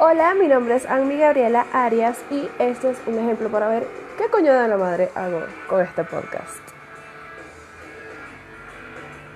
Hola, mi nombre es Anmi Gabriela Arias y este es un ejemplo para ver qué coño de la madre hago con este podcast.